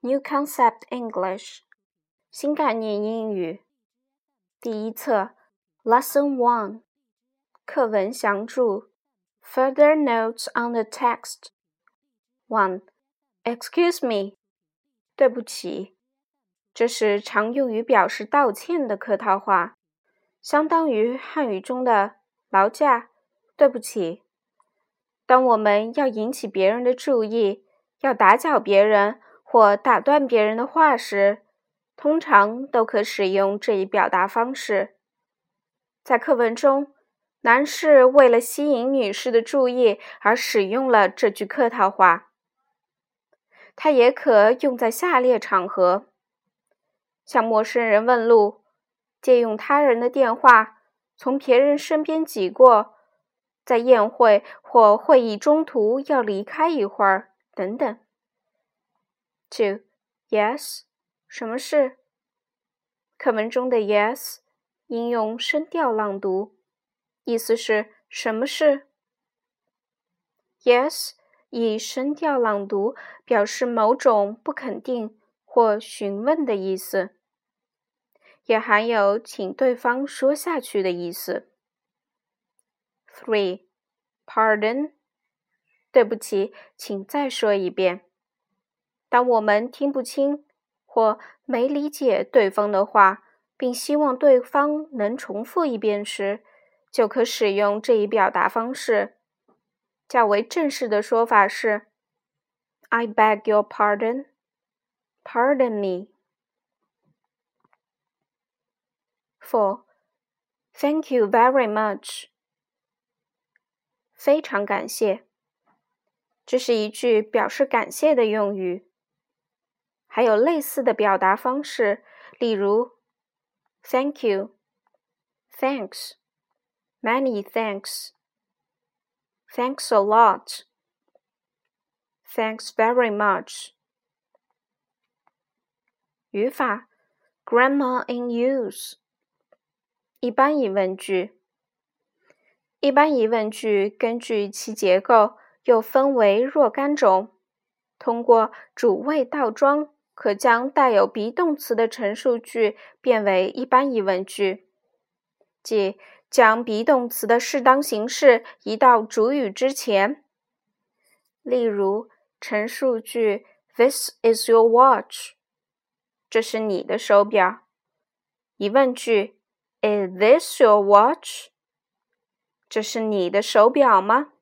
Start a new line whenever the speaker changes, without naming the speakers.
New Concept English，新概念英语，第一册，Lesson One，课文详注，Further notes on the text。One，Excuse me，对不起，这是常用于表示道歉的客套话，相当于汉语中的劳驾，对不起。当我们要引起别人的注意，要打搅别人。或打断别人的话时，通常都可使用这一表达方式。在课文中，男士为了吸引女士的注意而使用了这句客套话。它也可用在下列场合：向陌生人问路、借用他人的电话、从别人身边挤过、在宴会或会议中途要离开一会儿等等。To. yes，什么事？课文中的 yes 应用声调朗读，意思是什么事？Yes 以声调朗读表示某种不肯定或询问的意思，也含有请对方说下去的意思。Three, pardon，对不起，请再说一遍。当我们听不清或没理解对方的话，并希望对方能重复一遍时，就可使用这一表达方式。较为正式的说法是：“I beg your pardon. Pardon me.” for, Thank you very much. 非常感谢。这是一句表示感谢的用语。还有类似的表达方式，例如：Thank you, Thanks, Many thanks, Thanks a lot, Thanks very much。语法：Grammar in use。一般疑问句。一般疑问句根据其结构又分为若干种，通过主谓倒装。可将带有 be 动词的陈述句变为一般疑问句，即将 be 动词的适当形式移到主语之前。例如，陈述句 This is your watch，这是你的手表。疑问句 Is this your watch？这是你的手表吗？